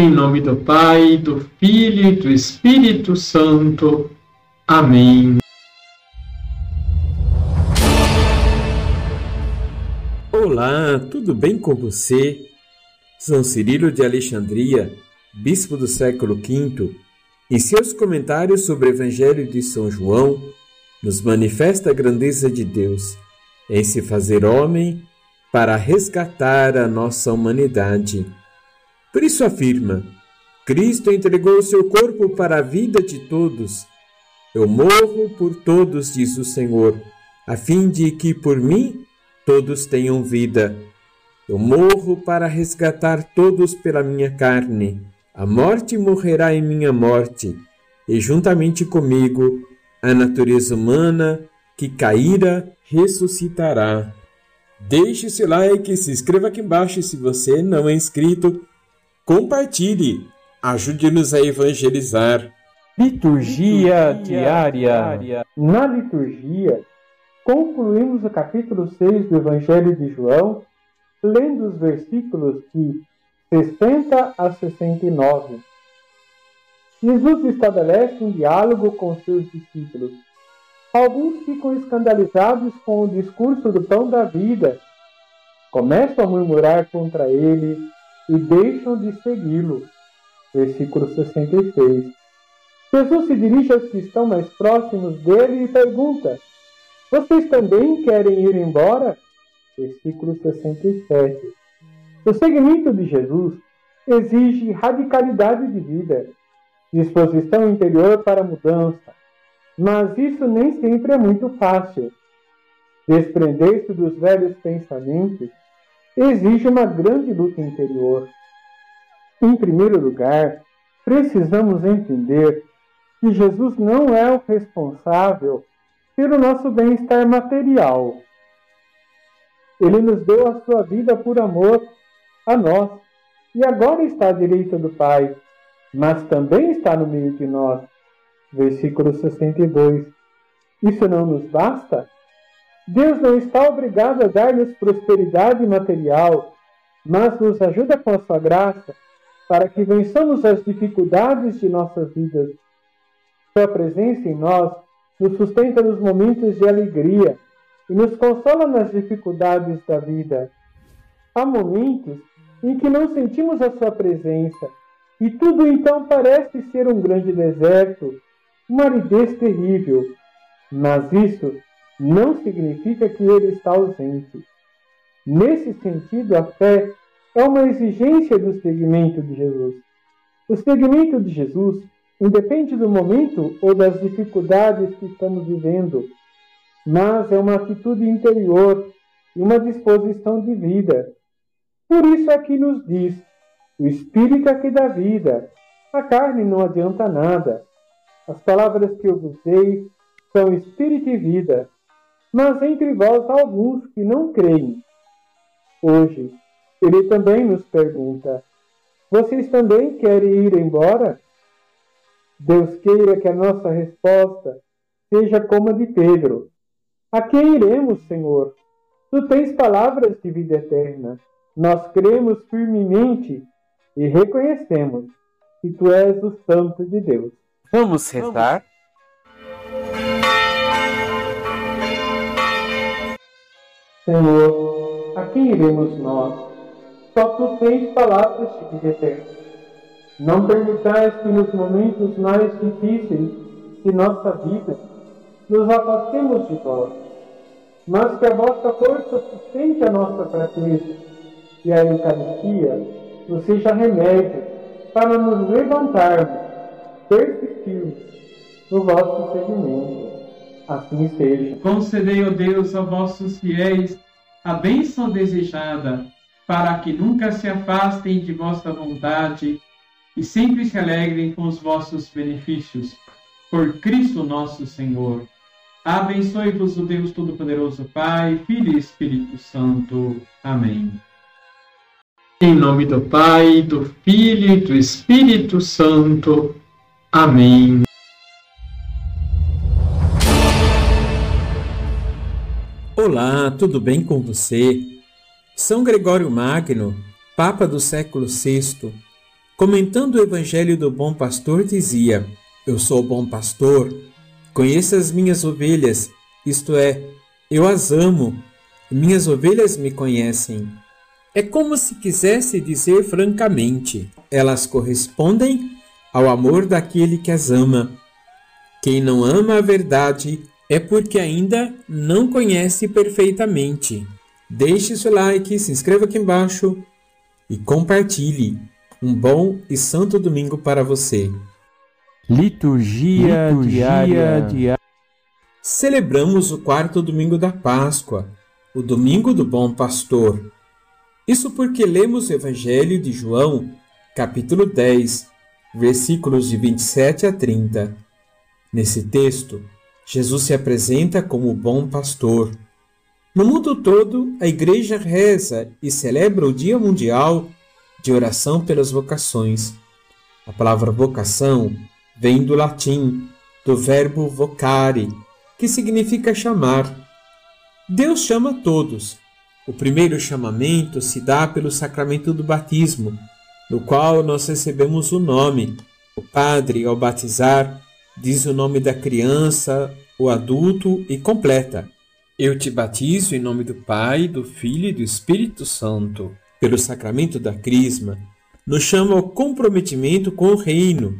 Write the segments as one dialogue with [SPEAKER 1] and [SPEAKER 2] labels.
[SPEAKER 1] Em nome do Pai, do Filho e do Espírito Santo. Amém.
[SPEAKER 2] Olá, tudo bem com você? São Cirilo de Alexandria, bispo do século V, em seus comentários sobre o Evangelho de São João, nos manifesta a grandeza de Deus em se fazer homem para resgatar a nossa humanidade. Por isso afirma: Cristo entregou o seu corpo para a vida de todos. Eu morro por todos, diz o Senhor, a fim de que por mim todos tenham vida. Eu morro para resgatar todos pela minha carne. A morte morrerá em minha morte, e juntamente comigo a natureza humana que caíra ressuscitará. Deixe seu like, se inscreva aqui embaixo se você não é inscrito Compartilhe, ajude-nos a evangelizar.
[SPEAKER 3] Liturgia diária. Na liturgia, concluímos o capítulo 6 do Evangelho de João, lendo os versículos de 60 a 69. Jesus estabelece um diálogo com seus discípulos. Alguns ficam escandalizados com o discurso do pão da vida. Começam a murmurar contra ele e deixam de segui-lo. Versículo 66. Jesus se dirige aos que estão mais próximos dele e pergunta: Vocês também querem ir embora? Versículo 67. O seguimento de Jesus exige radicalidade de vida, disposição interior para mudança, mas isso nem sempre é muito fácil. Desprender-se dos velhos pensamentos exige uma grande luta interior. Em primeiro lugar, precisamos entender que Jesus não é o responsável pelo nosso bem-estar material. Ele nos deu a sua vida por amor a nós e agora está à direita do Pai, mas também está no meio de nós. Versículo 62. Isso não nos basta? Deus não está obrigado a dar-nos prosperidade material, mas nos ajuda com a sua graça para que vençamos as dificuldades de nossas vidas. Sua presença em nós nos sustenta nos momentos de alegria e nos consola nas dificuldades da vida. Há momentos em que não sentimos a sua presença e tudo então parece ser um grande deserto, uma aridez terrível. Mas isso não significa que ele está ausente. Nesse sentido, a fé é uma exigência do seguimento de Jesus. O seguimento de Jesus independe do momento ou das dificuldades que estamos vivendo, mas é uma atitude interior e uma disposição de vida. Por isso aqui nos diz: o espírito é que dá vida, a carne não adianta nada. As palavras que eu vos dei são espírito e vida mas entre vós há alguns que não creem. Hoje, ele também nos pergunta: Vocês também querem ir embora? Deus queira que a nossa resposta seja como a de Pedro: A quem iremos, Senhor? Tu tens palavras de vida eterna. Nós cremos firmemente e reconhecemos que tu és o Santo de Deus.
[SPEAKER 2] Vamos rezar?
[SPEAKER 3] Senhor, a quem iremos nós? Só tu tens palavras de vida eterna. Não permitais que nos momentos mais difíceis de nossa vida nos afastemos de vós, mas que a vossa força sustente a nossa fraqueza e a Eucaristia nos seja remédio para nos levantarmos, persistirmos no vosso seguimento assim seja.
[SPEAKER 1] Concedei, ó Deus, a vossos fiéis a bênção desejada, para que nunca se afastem de vossa vontade e sempre se alegrem com os vossos benefícios. Por Cristo nosso Senhor. Abençoe-vos o Deus Todo-Poderoso, Pai, Filho e Espírito Santo. Amém. Em nome do Pai, do Filho e do Espírito Santo. Amém.
[SPEAKER 2] Olá, tudo bem com você? São Gregório Magno, Papa do século VI, comentando o Evangelho do Bom Pastor, dizia: Eu sou o bom pastor, conheço as minhas ovelhas, isto é, eu as amo, minhas ovelhas me conhecem. É como se quisesse dizer francamente: elas correspondem ao amor daquele que as ama. Quem não ama a verdade é porque ainda não conhece perfeitamente. Deixe seu like, se inscreva aqui embaixo e compartilhe. Um bom e santo domingo para você.
[SPEAKER 3] Liturgia, Liturgia diária. diária.
[SPEAKER 2] Celebramos o quarto domingo da Páscoa, o domingo do Bom Pastor. Isso porque lemos o Evangelho de João, capítulo 10, versículos de 27 a 30. Nesse texto, Jesus se apresenta como o bom pastor. No mundo todo, a Igreja reza e celebra o Dia Mundial de oração pelas vocações. A palavra vocação vem do latim, do verbo vocare, que significa chamar. Deus chama todos. O primeiro chamamento se dá pelo sacramento do batismo, no qual nós recebemos o nome. O padre, ao batizar, diz o nome da criança, o adulto e completa: Eu te batizo em nome do Pai, do Filho e do Espírito Santo pelo sacramento da Crisma, nos chama ao comprometimento com o reino.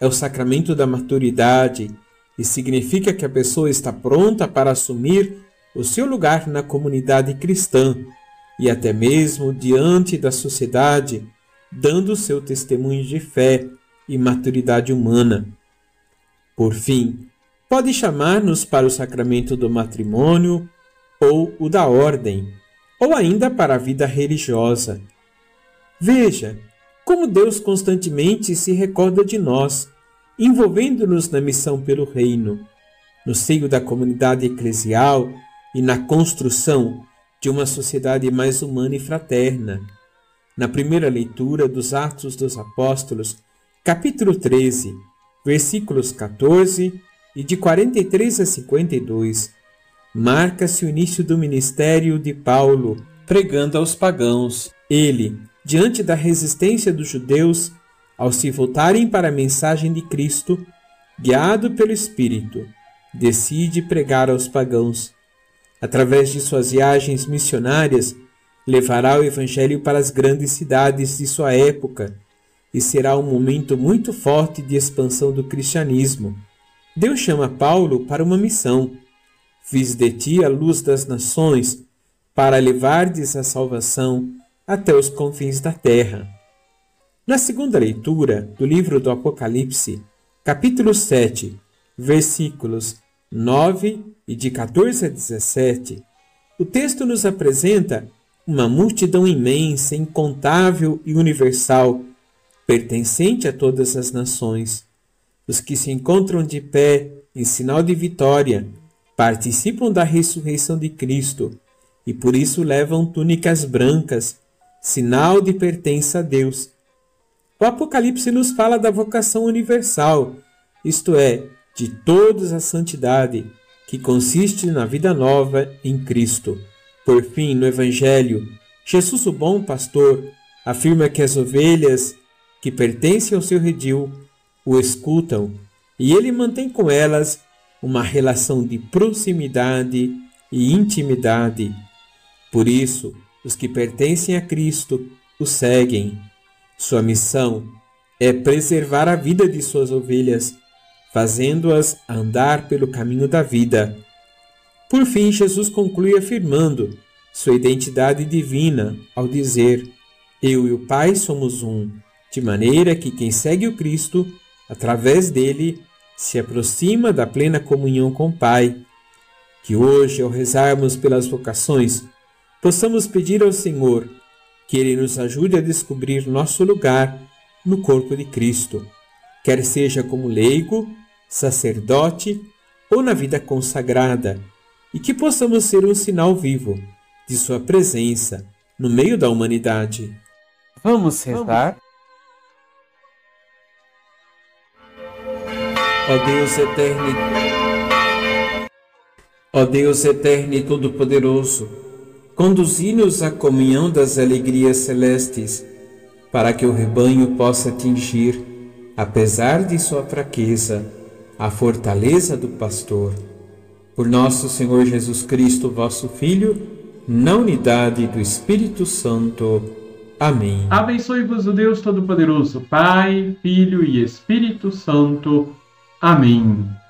[SPEAKER 2] É o sacramento da maturidade e significa que a pessoa está pronta para assumir o seu lugar na comunidade cristã e até mesmo diante da sociedade, dando seu testemunho de fé e maturidade humana. Por fim, pode chamar-nos para o sacramento do matrimônio ou o da ordem ou ainda para a vida religiosa. Veja como Deus constantemente se recorda de nós, envolvendo-nos na missão pelo reino, no seio da comunidade eclesial e na construção de uma sociedade mais humana e fraterna. Na primeira leitura dos Atos dos Apóstolos, capítulo 13, versículos 14 e de 43 a 52, marca-se o início do ministério de Paulo, pregando aos pagãos. Ele, diante da resistência dos judeus, ao se voltarem para a mensagem de Cristo, guiado pelo Espírito, decide pregar aos pagãos. Através de suas viagens missionárias, levará o Evangelho para as grandes cidades de sua época e será um momento muito forte de expansão do cristianismo. Deus chama Paulo para uma missão Fiz de ti a luz das nações, para levardes a salvação até os confins da terra. Na segunda leitura do livro do Apocalipse, capítulo 7, versículos 9 e de 14 a 17, o texto nos apresenta uma multidão imensa, incontável e universal, pertencente a todas as nações. Os que se encontram de pé em sinal de vitória participam da ressurreição de Cristo e por isso levam túnicas brancas, sinal de pertença a Deus. O Apocalipse nos fala da vocação universal, isto é, de todos a santidade, que consiste na vida nova em Cristo. Por fim, no Evangelho, Jesus, o bom pastor, afirma que as ovelhas que pertencem ao seu redil o escutam e ele mantém com elas uma relação de proximidade e intimidade. Por isso, os que pertencem a Cristo o seguem. Sua missão é preservar a vida de suas ovelhas, fazendo-as andar pelo caminho da vida. Por fim, Jesus conclui afirmando sua identidade divina ao dizer: Eu e o Pai somos um, de maneira que quem segue o Cristo, através dele, se aproxima da plena comunhão com o Pai. Que hoje, ao rezarmos pelas vocações, possamos pedir ao Senhor que Ele nos ajude a descobrir nosso lugar no corpo de Cristo, quer seja como leigo, sacerdote ou na vida consagrada, e que possamos ser um sinal vivo de Sua presença no meio da humanidade.
[SPEAKER 3] Vamos rezar?
[SPEAKER 2] Ó Deus eterno, ó Deus eterno e todo-poderoso, conduzi-nos à comunhão das alegrias celestes. para que o rebanho possa atingir, apesar de sua fraqueza, a fortaleza do pastor. Por nosso Senhor Jesus Cristo, vosso Filho, na unidade do Espírito Santo. Amém.
[SPEAKER 1] Abençoe-vos o Deus Todo-Poderoso, Pai, Filho e Espírito Santo. Amém.